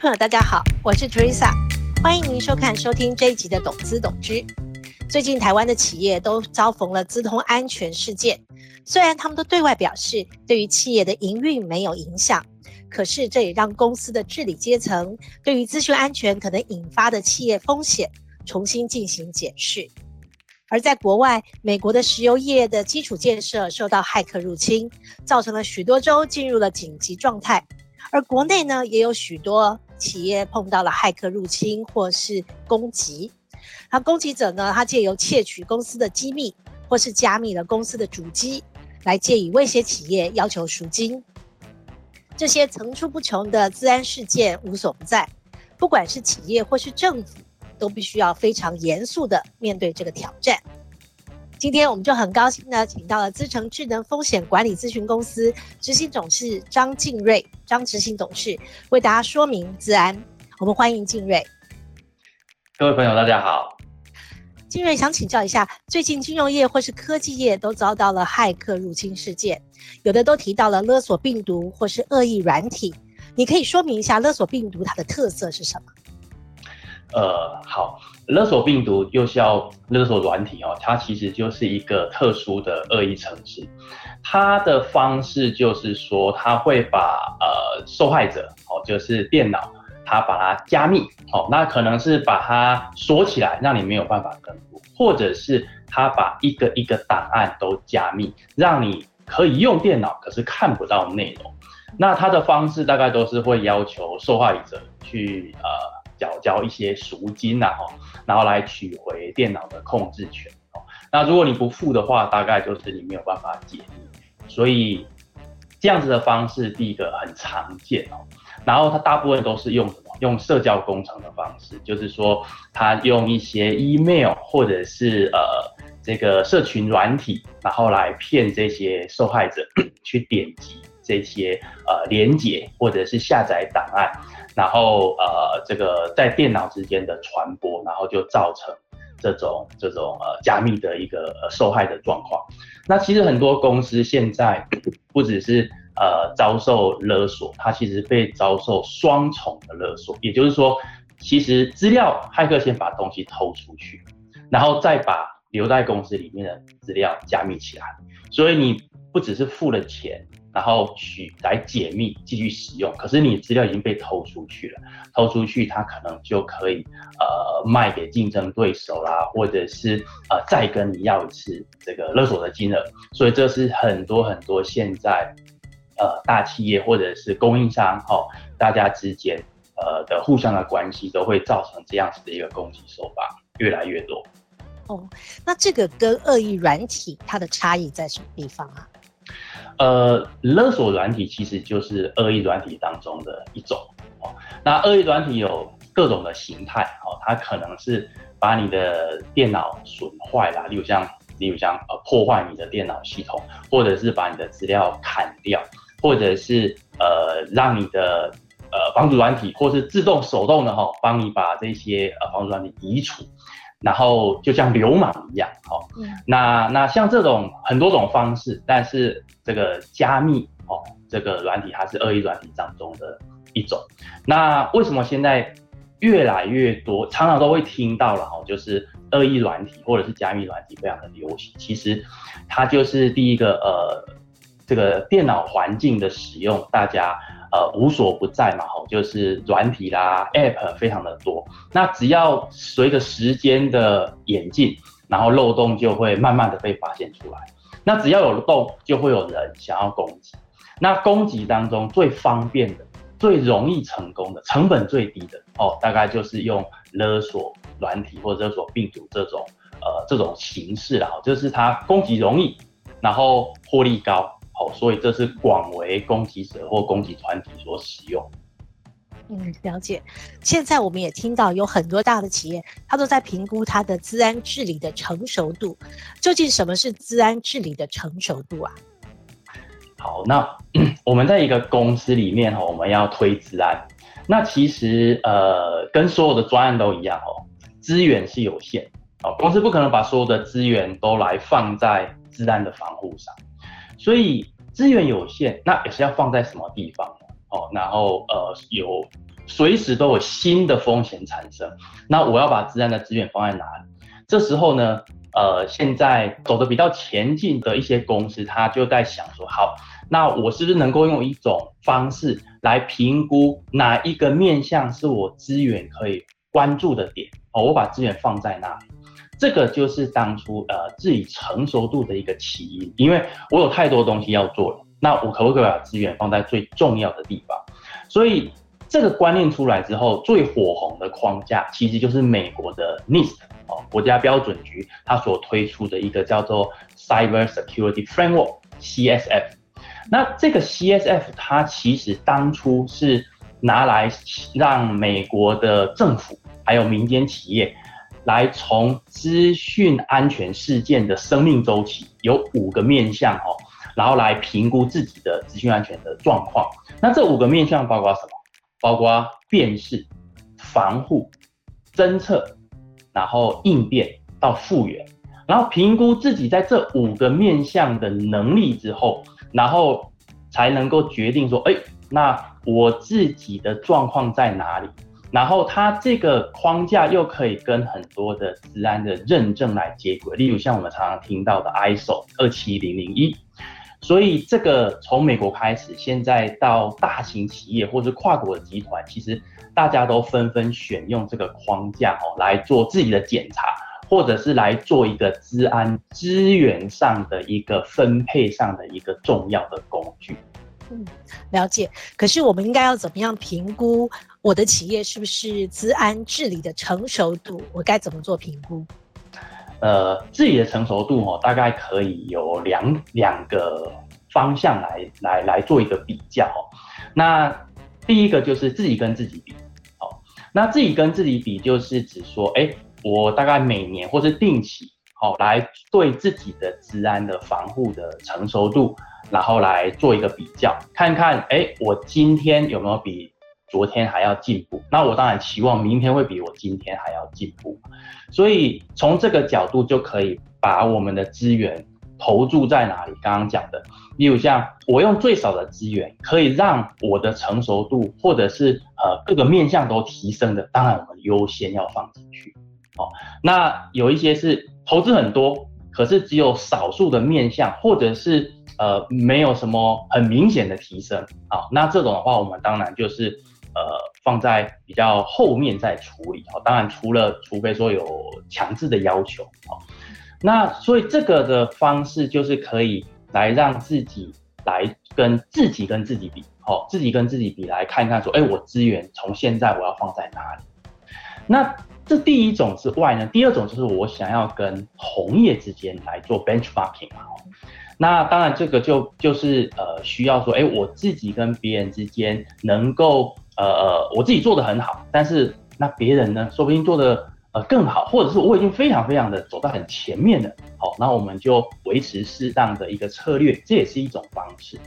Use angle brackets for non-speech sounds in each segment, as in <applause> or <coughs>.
朋友，大家好，我是 Teresa，欢迎您收看、收听这一集的《懂资懂知》。最近台湾的企业都遭逢了资通安全事件，虽然他们都对外表示对于企业的营运没有影响，可是这也让公司的治理阶层对于资讯安全可能引发的企业风险重新进行检视。而在国外，美国的石油业的基础建设受到骇客入侵，造成了许多州进入了紧急状态。而国内呢，也有许多企业碰到了骇客入侵或是攻击。那攻击者呢，他借由窃取公司的机密，或是加密了公司的主机，来借以威胁企业，要求赎金。这些层出不穷的治安事件无所不在，不管是企业或是政府，都必须要非常严肃地面对这个挑战。今天我们就很高兴呢请到了资诚智能风险管理咨询公司执行董事张敬瑞张执行董事为大家说明资安。我们欢迎敬瑞。各位朋友，大家好。金瑞想请教一下，最近金融业或是科技业都遭到了骇客入侵事件，有的都提到了勒索病毒或是恶意软体，你可以说明一下勒索病毒它的特色是什么？呃，好，勒索病毒又叫勒索软体哦，它其实就是一个特殊的恶意程式。它的方式就是说，它会把呃受害者哦，就是电脑，它把它加密哦，那可能是把它锁起来，让你没有办法登录，或者是它把一个一个档案都加密，让你可以用电脑，可是看不到内容。那它的方式大概都是会要求受害者去呃。缴交一些赎金呐，哈，然后来取回电脑的控制权哦。那如果你不付的话，大概就是你没有办法解密。所以这样子的方式，第一个很常见哦。然后它大部分都是用什么？用社交工程的方式，就是说他用一些 email 或者是呃这个社群软体，然后来骗这些受害者 <coughs> 去点击这些呃连接或者是下载档案。然后呃，这个在电脑之间的传播，然后就造成这种这种呃加密的一个呃受害的状况。那其实很多公司现在不只是呃遭受勒索，它其实被遭受双重的勒索。也就是说，其实资料骇客先把东西偷出去，然后再把留在公司里面的资料加密起来。所以你不只是付了钱。然后取来解密继续使用，可是你资料已经被偷出去了，偷出去他可能就可以呃卖给竞争对手啦，或者是呃再跟你要一次这个勒索的金额，所以这是很多很多现在呃大企业或者是供应商哦，大家之间呃的互相的关系都会造成这样子的一个攻击手法越来越多。哦，那这个跟恶意软体它的差异在什么地方啊？呃，勒索软体其实就是恶意软体当中的一种哦。那恶意软体有各种的形态哦，它可能是把你的电脑损坏啦，例如像，例如像呃破坏你的电脑系统，或者是把你的资料砍掉，或者是呃让你的呃防毒软体或是自动手动的哈，帮你把这些呃防毒软体移除。然后就像流氓一样，哦，那那像这种很多种方式，但是这个加密哦，这个软体它是恶意软体当中的一种。那为什么现在越来越多，常常都会听到了哦，就是恶意软体或者是加密软体非常的流行。其实它就是第一个呃，这个电脑环境的使用，大家。呃，无所不在嘛，吼，就是软体啦，App 非常的多。那只要随着时间的演进，然后漏洞就会慢慢的被发现出来。那只要有漏洞，就会有人想要攻击。那攻击当中最方便的、最容易成功的、成本最低的，哦，大概就是用勒索软体或者勒索病毒这种，呃，这种形式啦，就是它攻击容易，然后获利高。哦，所以这是广为攻击者或攻击团体所使用。嗯，了解。现在我们也听到有很多大的企业，它都在评估它的资安治理的成熟度。究竟什么是资安治理的成熟度啊？好，那 <clears throat> 我们在一个公司里面哈，我们要推资安，那其实呃，跟所有的专案都一样哦，资源是有限哦，公司不可能把所有的资源都来放在资安的防护上。所以资源有限，那也是要放在什么地方呢？哦，然后呃，有随时都有新的风险产生。那我要把资安的资源放在哪里？这时候呢，呃，现在走的比较前进的一些公司，他就在想说，好，那我是不是能够用一种方式来评估哪一个面向是我资源可以关注的点？哦，我把资源放在哪里？这个就是当初呃自己成熟度的一个起因，因为我有太多东西要做了，那我可不可以把资源放在最重要的地方？所以这个观念出来之后，最火红的框架其实就是美国的 NIST 哦，国家标准局它所推出的一个叫做 Cyber Security Framework CSF。那这个 CSF 它其实当初是拿来让美国的政府还有民间企业。来从资讯安全事件的生命周期有五个面向哦，然后来评估自己的资讯安全的状况。那这五个面向包括什么？包括辨识、防护、侦测，然后应变到复原，然后评估自己在这五个面向的能力之后，然后才能够决定说，哎，那我自己的状况在哪里？然后它这个框架又可以跟很多的资安的认证来接轨，例如像我们常常听到的 ISO 二七零零一，所以这个从美国开始，现在到大型企业或是跨国的集团，其实大家都纷纷选用这个框架哦来做自己的检查，或者是来做一个资安资源上的一个分配上的一个重要的工具。嗯，了解。可是我们应该要怎么样评估？我的企业是不是资安治理的成熟度？我该怎么做评估？呃，自己的成熟度哦，大概可以有两两个方向来来来做一个比较。那第一个就是自己跟自己比。哦，那自己跟自己比，就是指说，哎，我大概每年或是定期，好，来对自己的资安的防护的成熟度，然后来做一个比较，看看，哎，我今天有没有比。昨天还要进步，那我当然期望明天会比我今天还要进步，所以从这个角度就可以把我们的资源投注在哪里？刚刚讲的，例如像我用最少的资源，可以让我的成熟度或者是呃各个面向都提升的，当然我们优先要放进去。哦，那有一些是投资很多，可是只有少数的面向，或者是呃没有什么很明显的提升啊，那这种的话，我们当然就是。呃，放在比较后面再处理哦。当然，除了除非说有强制的要求哦，那所以这个的方式就是可以来让自己来跟自己跟自己比哦，自己跟自己比来看看说，哎，我资源从现在我要放在哪里？那这第一种之外呢，第二种就是我想要跟同业之间来做 benchmarking 啊。那当然，这个就就是呃需要说，哎，我自己跟别人之间能够。呃呃，我自己做的很好，但是那别人呢，说不定做的呃更好，或者是我已经非常非常的走到很前面了，好，那我们就维持适当的一个策略，这也是一种方式。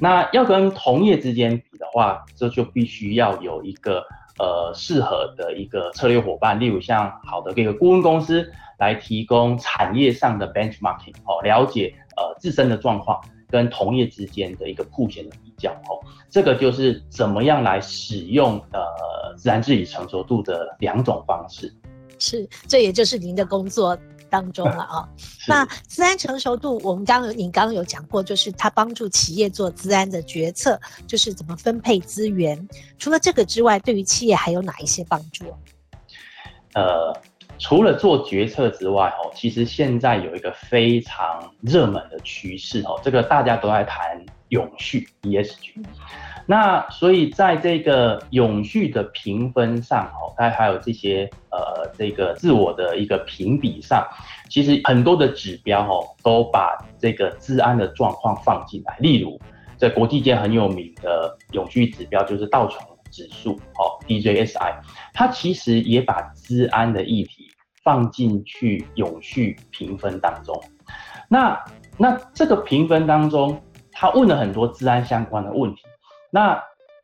那要跟同业之间比的话，这就必须要有一个呃适合的一个策略伙伴，例如像好的这个顾问公司来提供产业上的 benchmarking，好，了解呃自身的状况。跟同业之间的一个曝险的较哦，这个就是怎么样来使用呃自然治理成熟度的两种方式。是，这也就是您的工作当中了啊。<laughs> 那资安成熟度，我们刚刚您刚刚有讲过，就是它帮助企业做资安的决策，就是怎么分配资源。除了这个之外，对于企业还有哪一些帮助？呃。除了做决策之外，哦，其实现在有一个非常热门的趋势，哦，这个大家都在谈永续 ESG。那所以在这个永续的评分上，哦，它还有这些呃这个自我的一个评比上，其实很多的指标，哦，都把这个治安的状况放进来。例如，在国际间很有名的永续指标就是道琼指数，哦，DJSI，它其实也把治安的议题。放进去永续评分当中，那那这个评分当中，他问了很多治安相关的问题，那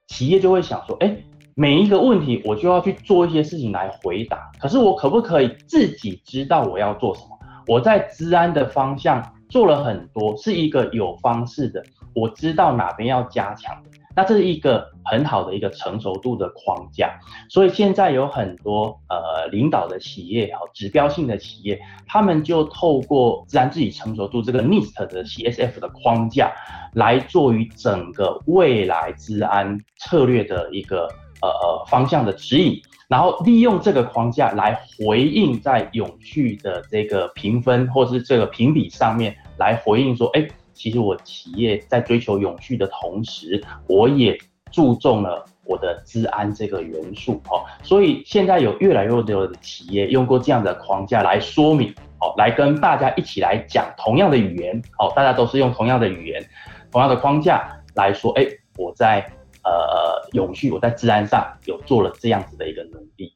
企业就会想说，哎，每一个问题我就要去做一些事情来回答，可是我可不可以自己知道我要做什么？我在治安的方向做了很多，是一个有方式的，我知道哪边要加强。那这是一个很好的一个成熟度的框架。所以现在有很多呃领导的企业哈，指标性的企业，他们就透过自然自己成熟度这个 NIST 的 CSF 的框架，来做于整个未来治安策略的一个呃呃方向的指引。然后利用这个框架来回应在永续的这个评分或是这个评比上面来回应说，哎，其实我企业在追求永续的同时，我也注重了我的治安这个元素哦。所以现在有越来越多的企业用过这样的框架来说明哦，来跟大家一起来讲同样的语言哦，大家都是用同样的语言、同样的框架来说，哎，我在。呃，永续，我在治安上有做了这样子的一个努力。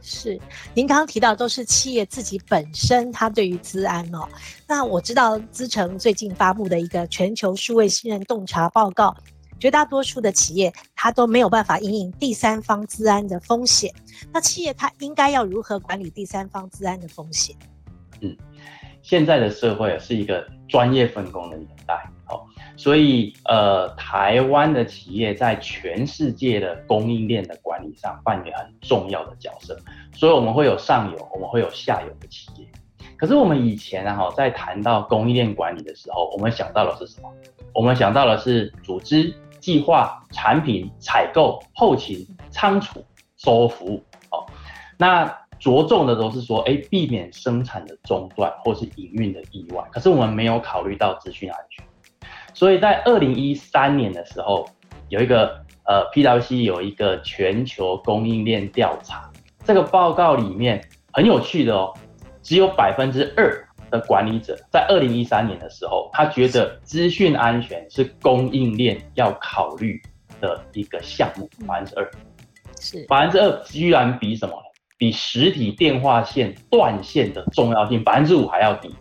是，您刚刚提到都是企业自己本身，它对于资安哦。那我知道资诚最近发布的一个全球数位信任洞察报告，绝大多数的企业它都没有办法因应第三方资安的风险。那企业它应该要如何管理第三方资安的风险？嗯，现在的社会是一个专业分工的年代。所以，呃，台湾的企业在全世界的供应链的管理上扮演很重要的角色。所以，我们会有上游，我们会有下游的企业。可是，我们以前啊，在谈到供应链管理的时候，我们想到的是什么？我们想到的是组织、计划、产品、采购、后勤、仓储、售后服务。哦，那着重的都是说，哎，避免生产的中断或是营运的意外。可是，我们没有考虑到资讯安全。所以在二零一三年的时候，有一个呃 PwC 有一个全球供应链调查，这个报告里面很有趣的哦，只有百分之二的管理者在二零一三年的时候，他觉得资讯安全是供应链要考虑的一个项目，百分之二，是百分之二居然比什么？比实体电话线断线的重要性百分之五还要低。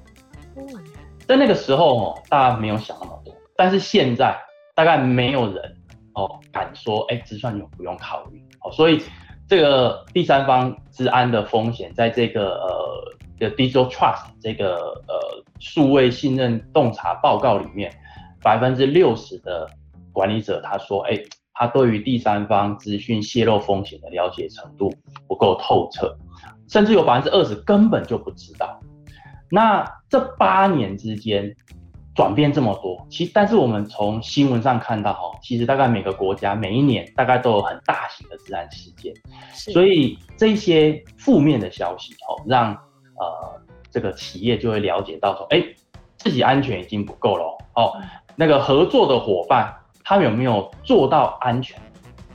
在那个时候哦，大家没有想那么多。但是现在大概没有人哦敢说，哎，资讯你不用考虑哦，所以这个第三方资安的风险，在这个呃的 Digital Trust 这个呃数位信任洞察报告里面，百分之六十的管理者他说，哎，他对于第三方资讯泄露风险的了解程度不够透彻，甚至有百分之二十根本就不知道。那这八年之间。转变这么多，其实但是我们从新闻上看到哈，其实大概每个国家每一年大概都有很大型的自然事件，所以这些负面的消息哦，让呃这个企业就会了解到说，哎，自己安全已经不够了哦，那个合作的伙伴他们有没有做到安全？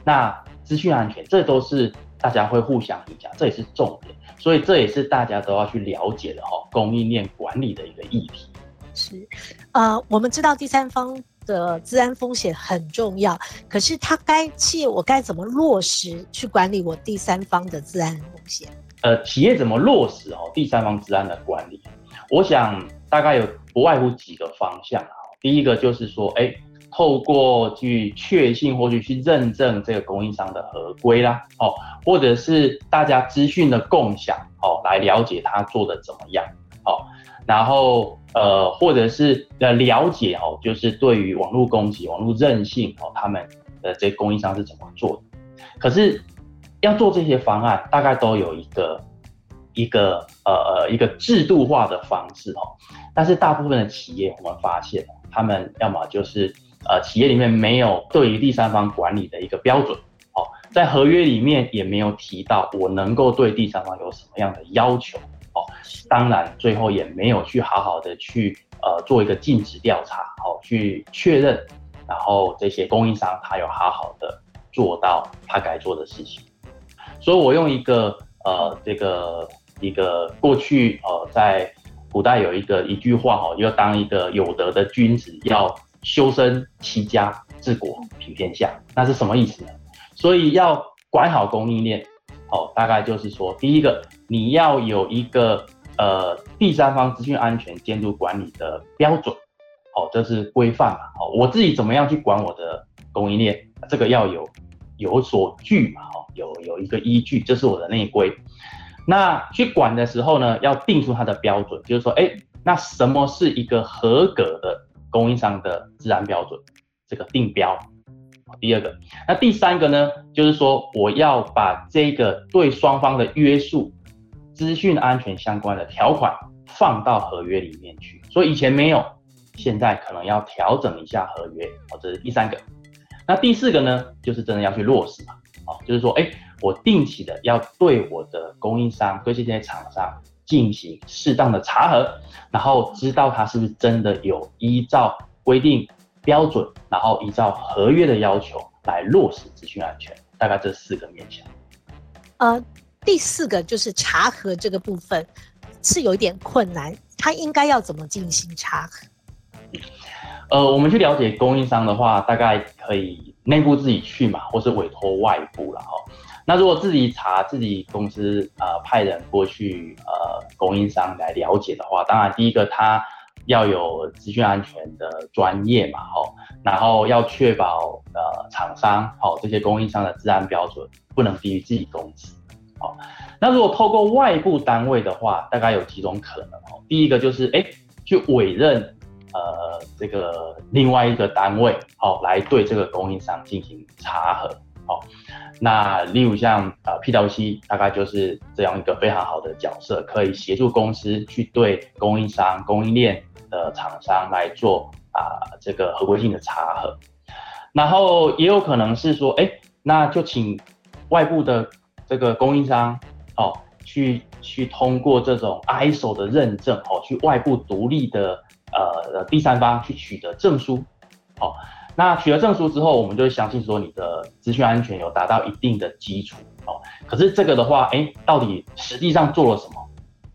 那资讯安全这都是大家会互相影响，这也是重点，所以这也是大家都要去了解的哈，供应链管理的一个议题。是，呃，我们知道第三方的治安风险很重要，可是他该企业我该怎么落实去管理我第三方的治安风险？呃，企业怎么落实哦第三方治安的管理？我想大概有不外乎几个方向啊。第一个就是说，哎，透过去确信或者去认证这个供应商的合规啦，哦，或者是大家资讯的共享，哦，来了解他做的怎么样，哦。然后，呃，或者是呃了解哦，就是对于网络攻击、网络韧性哦，他们的这供应商是怎么做的？可是要做这些方案，大概都有一个一个呃呃一个制度化的方式哦。但是大部分的企业，我们发现，他们要么就是呃企业里面没有对于第三方管理的一个标准哦，在合约里面也没有提到我能够对第三方有什么样的要求。哦，当然，最后也没有去好好的去呃做一个尽职调查，哦，去确认，然后这些供应商他有好好的做到他该做的事情。所以我用一个呃这个一个过去呃在古代有一个一句话哦，要当一个有德的君子，要修身齐家治国平天下，那是什么意思呢？所以要管好供应链，哦，大概就是说第一个。你要有一个呃第三方资讯安全监督管理的标准，哦，这是规范嘛，哦，我自己怎么样去管我的供应链，这个要有有所据嘛，哦，有有一个依据，这是我的内规。那去管的时候呢，要定出它的标准，就是说，哎，那什么是一个合格的供应商的资安标准？这个定标，第二个，那第三个呢，就是说我要把这个对双方的约束、资讯安全相关的条款放到合约里面去。所以以前没有，现在可能要调整一下合约。哦，这是第三个。那第四个呢，就是真的要去落实嘛。哦，就是说，哎，我定期的要对我的供应商、对这些厂商进行适当的查核，然后知道他是不是真的有依照规定。标准，然后依照合约的要求来落实资讯安全，大概这四个面向。呃，第四个就是查核这个部分是有一点困难，他应该要怎么进行查核？呃，我们去了解供应商的话，大概可以内部自己去嘛，或是委托外部了哈。那如果自己查，自己公司呃派人过去呃供应商来了解的话，当然第一个他。要有资讯安全的专业嘛，吼，然后要确保呃厂商，好这些供应商的治安标准不能低于自己公司，好，那如果透过外部单位的话，大概有几种可能哦。第一个就是哎，去委任呃这个另外一个单位，好来对这个供应商进行查核，好，那例如像呃 PwC 大概就是这样一个非常好的角色，可以协助公司去对供应商、供应链。的厂商来做啊、这个合规性的查核，然后也有可能是说，哎，那就请外部的这个供应商哦，去去通过这种 ISO 的认证哦，去外部独立的呃第三方去取得证书，哦，那取得证书之后，我们就会相信说你的资讯安全有达到一定的基础哦，可是这个的话，哎，到底实际上做了什么，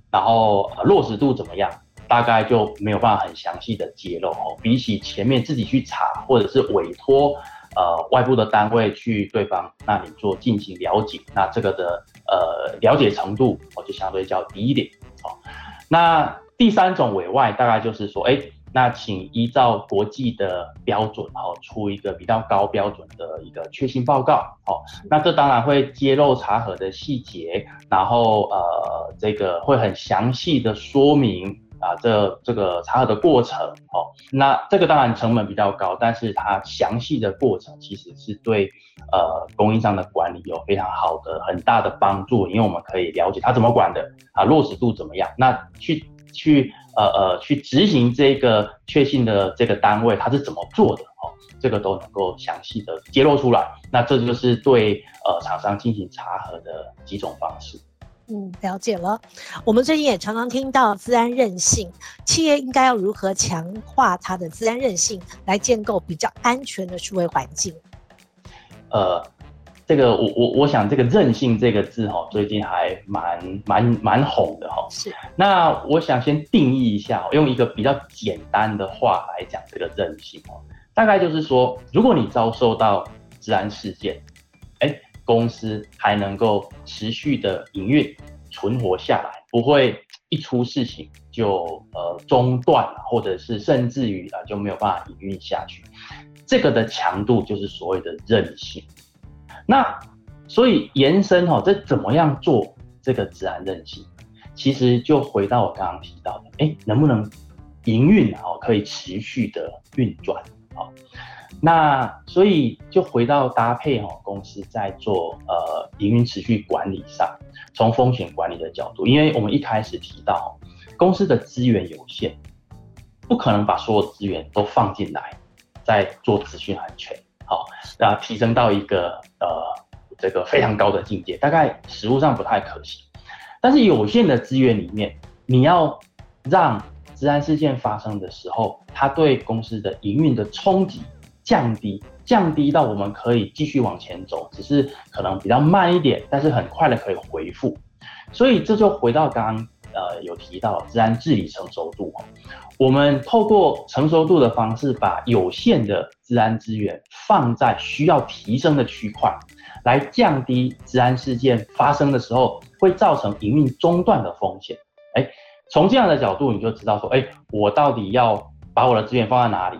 然后、呃、落实度怎么样？大概就没有办法很详细的揭露哦。比起前面自己去查，或者是委托呃外部的单位去对方那里做进行了解，那这个的呃了解程度我就相对较低一点哦。那第三种委外大概就是说，哎，那请依照国际的标准哦，出一个比较高标准的一个确信报告哦。那这当然会揭露查核的细节，然后呃这个会很详细的说明。啊，这这个查核的过程，哦，那这个当然成本比较高，但是它详细的过程其实是对呃供应商的管理有非常好的很大的帮助，因为我们可以了解他怎么管的，啊，落实度怎么样，那去去呃呃去执行这个确信的这个单位他是怎么做的，哦，这个都能够详细的揭露出来，那这就是对呃厂商进行查核的几种方式。嗯，了解了。我们最近也常常听到自然韧性，企业应该要如何强化它的自然韧性，来建构比较安全的数位环境？呃，这个我我我想这个韧性这个字哈，最近还蛮蛮蛮红的哈。是。那我想先定义一下，用一个比较简单的话来讲这个韧性哦，大概就是说，如果你遭受到治安事件，哎。公司还能够持续的营运存活下来，不会一出事情就呃中断，或者是甚至于啊就没有办法营运下去。这个的强度就是所谓的韧性。那所以延伸哈，这怎么样做这个自然韧性？其实就回到我刚刚提到的，哎，能不能营运啊可以持续的运转啊？那所以就回到搭配哦，公司在做呃营运持续管理上，从风险管理的角度，因为我们一开始提到公司的资源有限，不可能把所有资源都放进来，在做资讯安全，好，然后提升到一个呃这个非常高的境界，大概实务上不太可行。但是有限的资源里面，你要让治安事件发生的时候，它对公司的营运的冲击。降低，降低到我们可以继续往前走，只是可能比较慢一点，但是很快的可以恢复。所以这就回到刚刚呃有提到治安治理成熟度，我们透过成熟度的方式，把有限的治安资源放在需要提升的区块，来降低治安事件发生的时候会造成营运中断的风险。哎，从这样的角度你就知道说，哎，我到底要把我的资源放在哪里？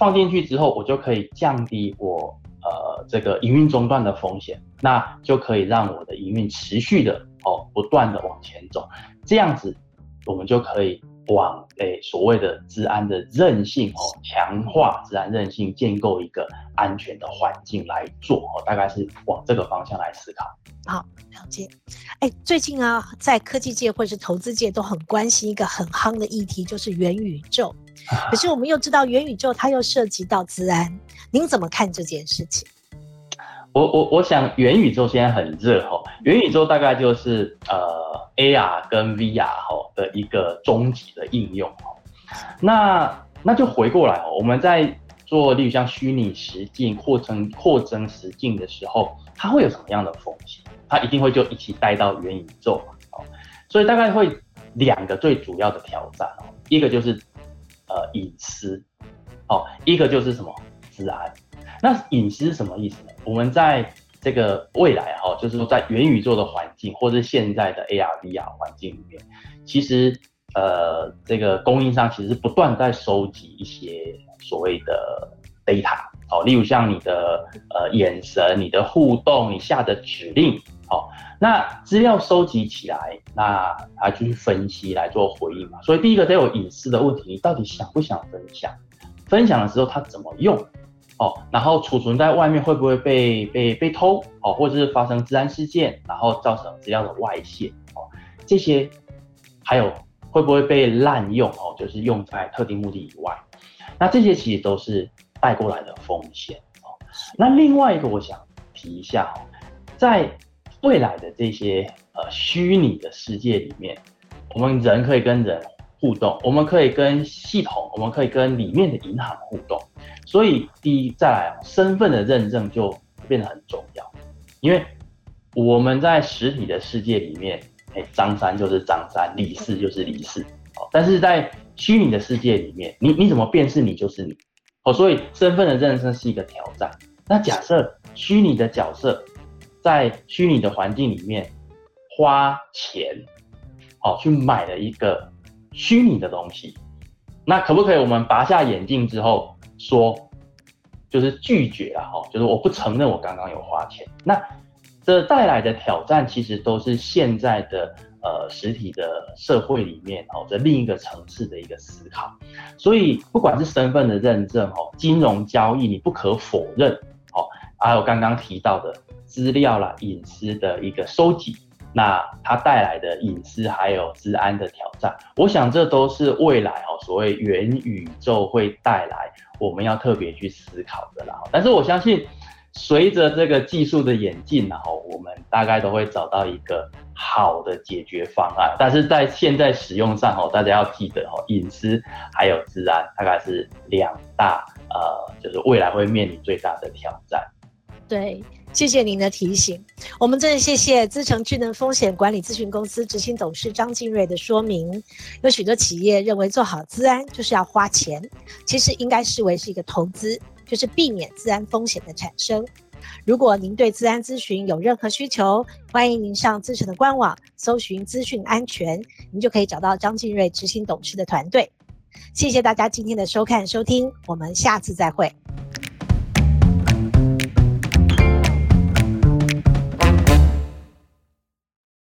放进去之后，我就可以降低我呃这个营运中断的风险，那就可以让我的营运持续的哦不断的往前走，这样子我们就可以往诶、欸、所谓的治安的韧性哦，强化治安韧性，建构一个安全的环境来做哦，大概是往这个方向来思考。好，了解。哎、欸，最近啊，在科技界或是投资界都很关心一个很夯的议题，就是元宇宙。可是我们又知道元宇宙它又涉及到资安，您怎么看这件事情？我我我想元宇宙现在很热哈，元宇宙大概就是呃 AR 跟 VR 哈的一个终极的应用哈。那那就回过来哦，我们在做例如像虚拟实境扩增扩增实境的时候，它会有什么样的风险？它一定会就一起带到元宇宙哦。所以大概会两个最主要的挑战哦，一个就是呃隐私哦，一个就是什么资安。那隐私是什么意思呢？我们在这个未来哈，就是说在元宇宙的环境，或是现在的 AR、VR 环境里面，其实呃，这个供应商其实不断在收集一些所谓的 data，哦，例如像你的呃眼神、你的互动、你下的指令，哦，那资料收集起来，那他去分析来做回应嘛。所以第一个得有隐私的问题，你到底想不想分享？分享的时候他怎么用？哦，然后储存在外面会不会被被被偷？哦，或者是发生治安事件，然后造成资料的外泄？哦，这些还有会不会被滥用？哦，就是用在特定目的以外，那这些其实都是带过来的风险。哦，那另外一个我想提一下哦，在未来的这些呃虚拟的世界里面，我们人可以跟人互动，我们可以跟系统，我们可以跟里面的银行互动。所以，第一，再来身份的认证就变得很重要，因为我们在实体的世界里面，哎，张三就是张三，李四就是李四，哦，但是在虚拟的世界里面，你你怎么辨识你就是你？哦，所以身份的认证是一个挑战。那假设虚拟的角色在虚拟的环境里面花钱，哦，去买了一个虚拟的东西，那可不可以我们拔下眼镜之后？说就是拒绝了哈，就是我不承认我刚刚有花钱。那这带来的挑战其实都是现在的呃实体的社会里面哦，这另一个层次的一个思考。所以不管是身份的认证哦，金融交易你不可否认哦，还有刚刚提到的资料啦、隐私的一个收集。那它带来的隐私还有治安的挑战，我想这都是未来哦，所谓元宇宙会带来我们要特别去思考的啦。但是我相信，随着这个技术的演进，然后我们大概都会找到一个好的解决方案。但是在现在使用上哦，大家要记得哦，隐私还有治安大概是两大呃，就是未来会面临最大的挑战。对。谢谢您的提醒，我们真的谢谢资诚智能风险管理咨询公司执行董事张进瑞的说明。有许多企业认为做好资安就是要花钱，其实应该视为是一个投资，就是避免资安风险的产生。如果您对资安咨询有任何需求，欢迎您上资诚的官网搜寻资讯安全，您就可以找到张进瑞执行董事的团队。谢谢大家今天的收看收听，我们下次再会。